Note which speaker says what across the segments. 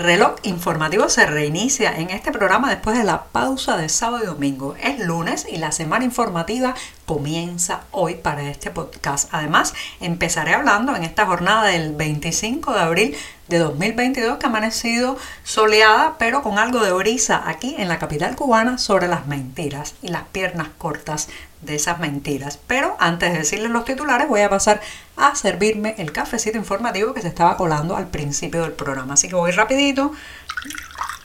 Speaker 1: Reloj informativo se reinicia en este programa después de la pausa de sábado y domingo. Es lunes y la semana informativa comienza hoy para este podcast. Además, empezaré hablando en esta jornada del 25 de abril de 2022 que ha amanecido soleada pero con algo de brisa aquí en la capital cubana sobre las mentiras y las piernas cortas de esas mentiras. Pero antes de decirles los titulares voy a pasar a servirme el cafecito informativo que se estaba colando al principio del programa. Así que voy rapidito,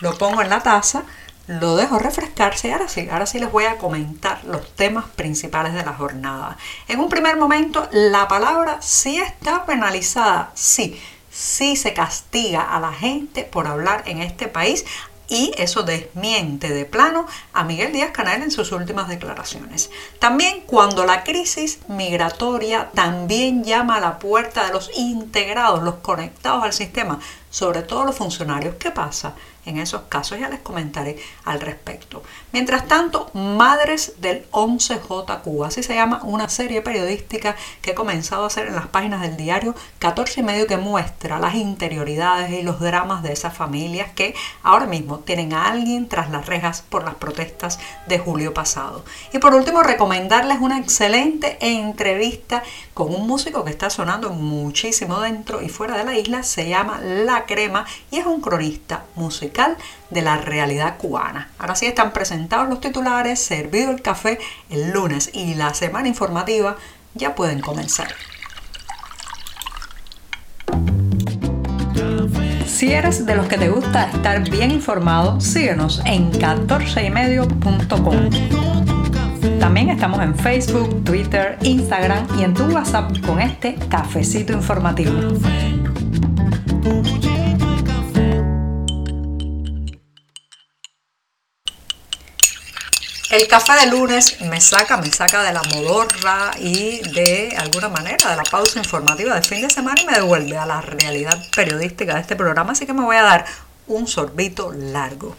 Speaker 1: lo pongo en la taza lo dejo refrescarse y ahora sí, ahora sí les voy a comentar los temas principales de la jornada. En un primer momento, la palabra sí está penalizada, sí, sí se castiga a la gente por hablar en este país y eso desmiente de plano a Miguel Díaz Canel en sus últimas declaraciones. También cuando la crisis migratoria también llama a la puerta de los integrados, los conectados al sistema, sobre todo los funcionarios, ¿qué pasa? En esos casos. Ya les comentaré al respecto. Mientras tanto, Madres del 11J Cuba, así se llama una serie periodística que he comenzado a hacer en las páginas del diario 14 y medio que muestra las interioridades y los dramas de esas familias que ahora mismo tienen a alguien tras las rejas por las protestas de julio pasado. Y por último, recomendarles una excelente entrevista con un músico que está sonando muchísimo dentro y fuera de la isla, se llama La Crema y es un cronista musical de la realidad cubana. Ahora sí están presentados los titulares, servido el café el lunes y la semana informativa ya pueden comenzar. Si eres de los que te gusta estar bien informado, síguenos en 14ymedio.com. También estamos en Facebook, Twitter, Instagram y en tu WhatsApp con este cafecito informativo. El café de lunes me saca, me saca de la modorra y de alguna manera de la pausa informativa de fin de semana y me devuelve a la realidad periodística de este programa, así que me voy a dar un sorbito largo.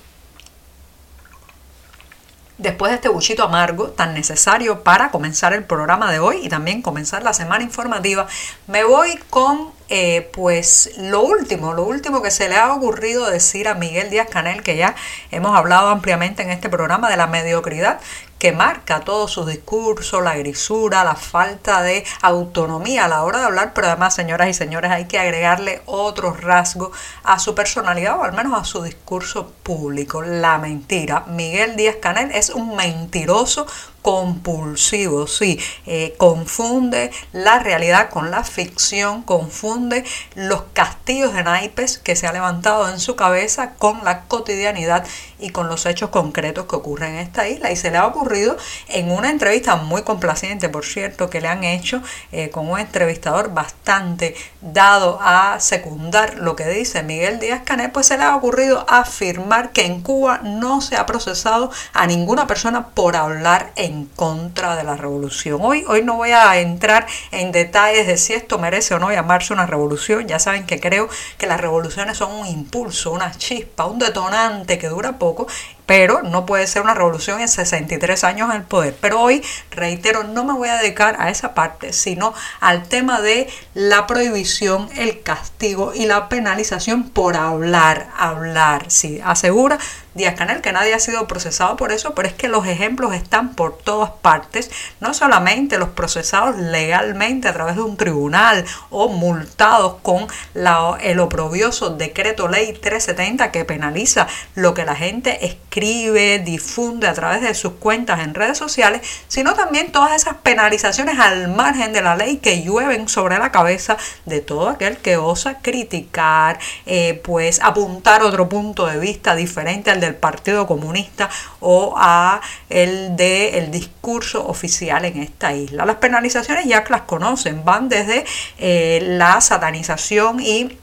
Speaker 1: Después de este buchito amargo tan necesario para comenzar el programa de hoy y también comenzar la semana informativa, me voy con eh, pues lo último, lo último que se le ha ocurrido decir a Miguel Díaz Canel, que ya hemos hablado ampliamente en este programa de la mediocridad que marca todo su discurso, la grisura, la falta de autonomía a la hora de hablar, pero además, señoras y señores, hay que agregarle otro rasgo a su personalidad o al menos a su discurso público, la mentira. Miguel Díaz Canel es un mentiroso compulsivo, sí, eh, confunde la realidad con la ficción, confunde los castillos de naipes que se ha levantado en su cabeza con la cotidianidad y con los hechos concretos que ocurren en esta isla. Y se le ha ocurrido en una entrevista muy complaciente, por cierto, que le han hecho eh, con un entrevistador bastante dado a secundar lo que dice Miguel Díaz Canel, pues se le ha ocurrido afirmar que en Cuba no se ha procesado a ninguna persona por hablar en contra de la revolución. Hoy, hoy no voy a entrar en detalles de si esto merece o no llamarse una revolución. Ya saben que creo que las revoluciones son un impulso, una chispa, un detonante que dura poco pero no puede ser una revolución en 63 años en el poder. Pero hoy, reitero, no me voy a dedicar a esa parte, sino al tema de la prohibición, el castigo y la penalización por hablar, hablar. Sí, asegura Díaz Canel que nadie ha sido procesado por eso, pero es que los ejemplos están por todas partes, no solamente los procesados legalmente a través de un tribunal o multados con la, el oprobioso decreto ley 370 que penaliza lo que la gente escribe escribe, difunde a través de sus cuentas en redes sociales, sino también todas esas penalizaciones al margen de la ley que llueven sobre la cabeza de todo aquel que osa criticar, eh, pues apuntar otro punto de vista diferente al del Partido Comunista o a el del discurso oficial en esta isla. Las penalizaciones ya las conocen, van desde eh, la satanización y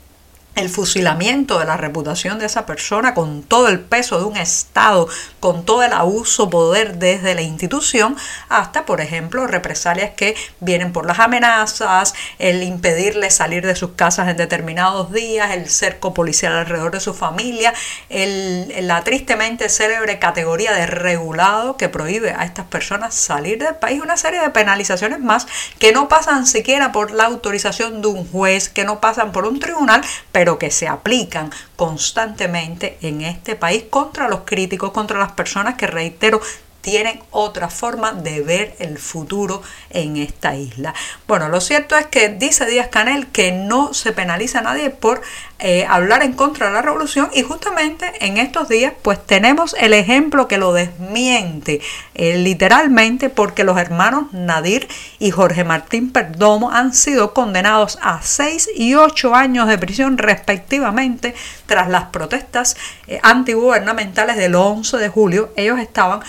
Speaker 1: el fusilamiento de la reputación de esa persona con todo el peso de un Estado, con todo el abuso poder desde la institución, hasta, por ejemplo, represalias que vienen por las amenazas, el impedirle salir de sus casas en determinados días, el cerco policial alrededor de su familia, el, la tristemente célebre categoría de regulado que prohíbe a estas personas salir del país, una serie de penalizaciones más que no pasan siquiera por la autorización de un juez, que no pasan por un tribunal, pero pero que se aplican constantemente en este país contra los críticos, contra las personas que, reitero, tienen otra forma de ver el futuro en esta isla. Bueno, lo cierto es que dice Díaz Canel que no se penaliza a nadie por eh, hablar en contra de la revolución y justamente en estos días pues tenemos el ejemplo que lo desmiente eh, literalmente porque los hermanos Nadir y Jorge Martín Perdomo han sido condenados a 6 y 8 años de prisión respectivamente tras las protestas eh, antigubernamentales del 11 de julio. Ellos estaban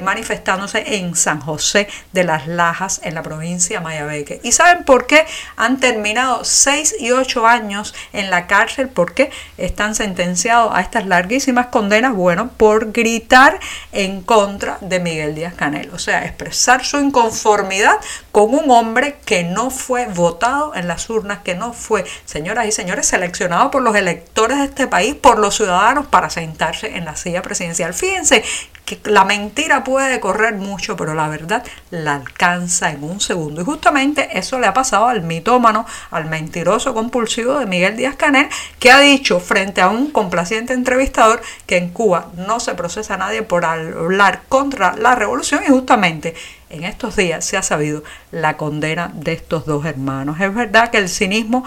Speaker 1: manifestándose en San José de las Lajas, en la provincia de Mayabeque. ¿Y saben por qué han terminado 6 y 8 años en la cárcel? ¿Por qué están sentenciados a estas larguísimas condenas? Bueno, por gritar en contra de Miguel Díaz Canel, o sea, expresar su inconformidad con un hombre que no fue votado en las urnas, que no fue, señoras y señores, seleccionado por los electores de este país, por los ciudadanos para sentarse en la silla presidencial. Fíjense que la mentira puede correr mucho, pero la verdad la alcanza en un segundo. Y justamente eso le ha pasado al mitómano, al mentiroso compulsivo de Miguel Díaz Canel, que ha dicho frente a un complaciente entrevistador que en Cuba no se procesa a nadie por hablar contra la revolución y justamente en estos días se ha sabido la condena de estos dos hermanos. Es verdad que el cinismo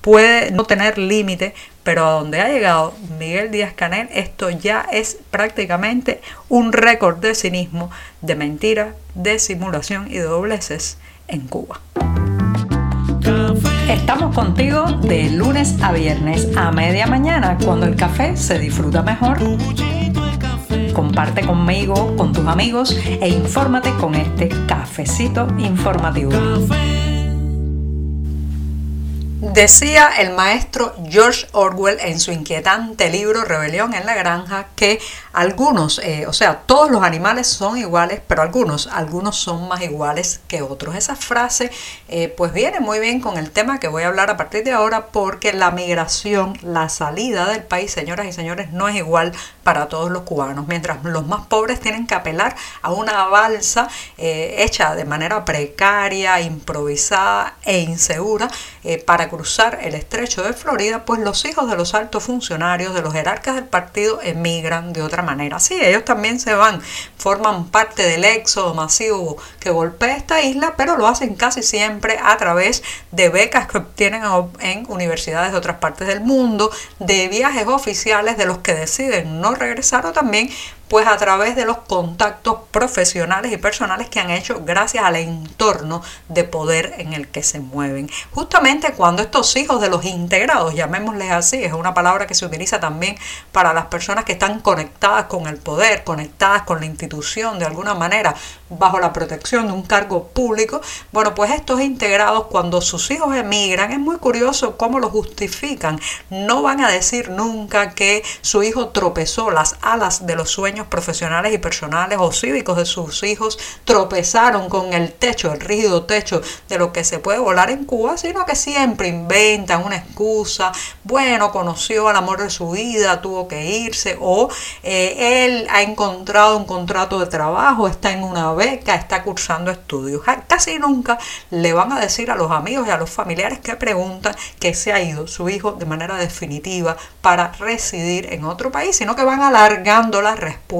Speaker 1: puede no tener límite, pero a donde ha llegado Miguel Díaz Canel, esto ya es prácticamente un récord de cinismo, de mentira, de simulación y de dobleces en Cuba. Estamos contigo de lunes a viernes a media mañana, cuando el café se disfruta mejor. Comparte conmigo, con tus amigos e infórmate con este cafecito informativo. Decía el maestro George Orwell en su inquietante libro Rebelión en la Granja que algunos, eh, o sea, todos los animales son iguales, pero algunos, algunos son más iguales que otros. Esa frase eh, pues viene muy bien con el tema que voy a hablar a partir de ahora porque la migración, la salida del país, señoras y señores, no es igual para todos los cubanos. Mientras los más pobres tienen que apelar a una balsa eh, hecha de manera precaria, improvisada e insegura para cruzar el estrecho de Florida, pues los hijos de los altos funcionarios, de los jerarcas del partido, emigran de otra manera. Sí, ellos también se van, forman parte del éxodo masivo que golpea esta isla, pero lo hacen casi siempre a través de becas que obtienen en universidades de otras partes del mundo, de viajes oficiales de los que deciden no regresar o también pues a través de los contactos profesionales y personales que han hecho gracias al entorno de poder en el que se mueven. Justamente cuando estos hijos de los integrados, llamémosles así, es una palabra que se utiliza también para las personas que están conectadas con el poder, conectadas con la institución de alguna manera, bajo la protección de un cargo público, bueno, pues estos integrados cuando sus hijos emigran, es muy curioso cómo lo justifican. No van a decir nunca que su hijo tropezó las alas de los sueños profesionales y personales o cívicos de sus hijos tropezaron con el techo, el rígido techo de lo que se puede volar en Cuba, sino que siempre inventan una excusa, bueno, conoció al amor de su vida, tuvo que irse, o eh, él ha encontrado un contrato de trabajo, está en una beca, está cursando estudios. Casi nunca le van a decir a los amigos y a los familiares que preguntan que se ha ido su hijo de manera definitiva para residir en otro país, sino que van alargando la respuesta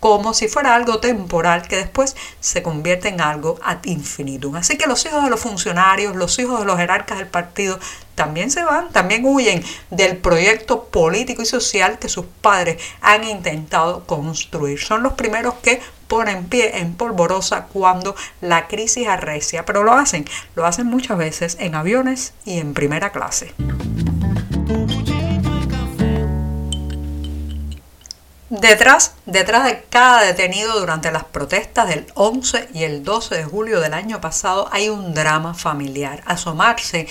Speaker 1: como si fuera algo temporal que después se convierte en algo ad infinitum. Así que los hijos de los funcionarios, los hijos de los jerarcas del partido también se van, también huyen del proyecto político y social que sus padres han intentado construir. Son los primeros que ponen pie en polvorosa cuando la crisis arrecia, pero lo hacen, lo hacen muchas veces en aviones y en primera clase. Detrás, detrás de cada detenido durante las protestas del 11 y el 12 de julio del año pasado hay un drama familiar. Asomarse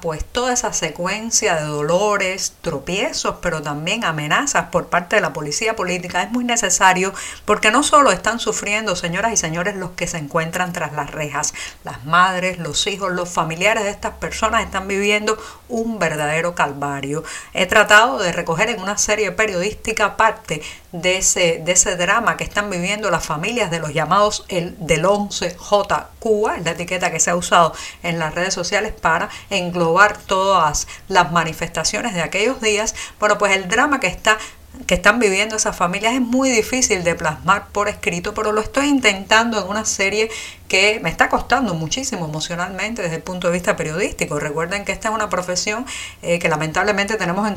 Speaker 1: pues toda esa secuencia de dolores, tropiezos, pero también amenazas por parte de la policía política es muy necesario porque no solo están sufriendo, señoras y señores, los que se encuentran tras las rejas, las madres, los hijos, los familiares de estas personas están viviendo un verdadero calvario. He tratado de recoger en una serie periodística parte de ese, de ese drama que están viviendo las familias de los llamados el, del 11J Cuba, es la etiqueta que se ha usado en las redes sociales para englobar todas las manifestaciones de aquellos días. Bueno, pues el drama que está que están viviendo esas familias es muy difícil de plasmar por escrito, pero lo estoy intentando en una serie que me está costando muchísimo emocionalmente desde el punto de vista periodístico. Recuerden que esta es una profesión eh, que lamentablemente tenemos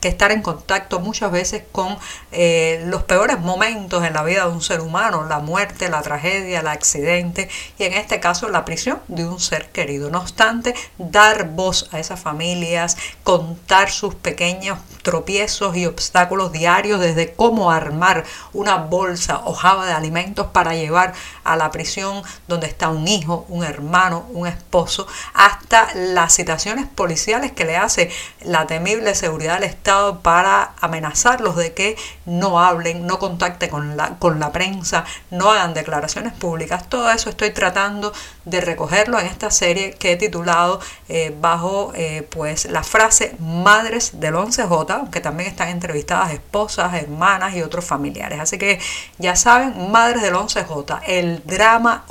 Speaker 1: que estar en contacto muchas veces con eh, los peores momentos en la vida de un ser humano, la muerte, la tragedia, el accidente y en este caso la prisión de un ser querido. No obstante, dar voz a esas familias, contar sus pequeños tropiezos y obstáculos diarios, desde cómo armar una bolsa o java de alimentos para llevar a la prisión está un hijo, un hermano, un esposo, hasta las situaciones policiales que le hace la temible seguridad del Estado para amenazarlos de que no hablen, no contacten con la, con la prensa, no hagan declaraciones públicas. Todo eso estoy tratando de recogerlo en esta serie que he titulado eh, bajo eh, pues la frase Madres del 11J, aunque también están entrevistadas esposas, hermanas y otros familiares. Así que ya saben, Madres del 11J, el drama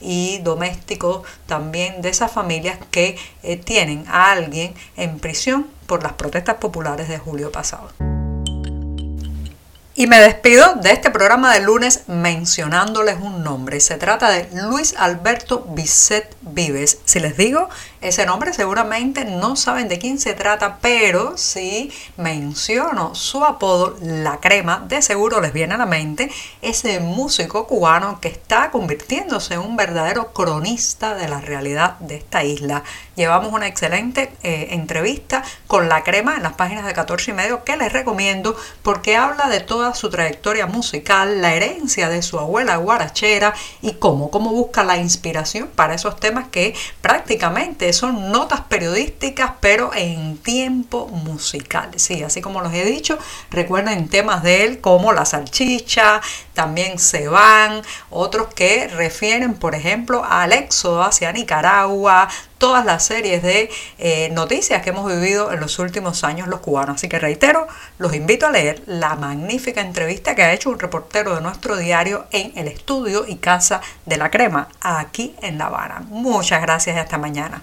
Speaker 1: y doméstico también de esas familias que eh, tienen a alguien en prisión por las protestas populares de julio pasado. Y me despido de este programa de lunes mencionándoles un nombre. Se trata de Luis Alberto Bisset Vives. Si les digo ese nombre seguramente no saben de quién se trata, pero si menciono su apodo, La Crema, de seguro les viene a la mente ese músico cubano que está convirtiéndose en un verdadero cronista de la realidad de esta isla. Llevamos una excelente eh, entrevista con La Crema en las páginas de 14 y medio que les recomiendo porque habla de toda su trayectoria musical, la herencia de su abuela guarachera y cómo, cómo busca la inspiración para esos temas que prácticamente son notas periodísticas, pero en tiempo musical. Sí, así como los he dicho, recuerden temas de él como La Salchicha, también Se Van, otros que refieren, por ejemplo, al éxodo hacia Nicaragua, todas las series de eh, noticias que hemos vivido en los últimos años los cubanos. Así que reitero, los invito a leer la magnífica entrevista que ha hecho un reportero de nuestro diario en el estudio y casa de la crema, aquí en La Habana. Muchas gracias y hasta mañana.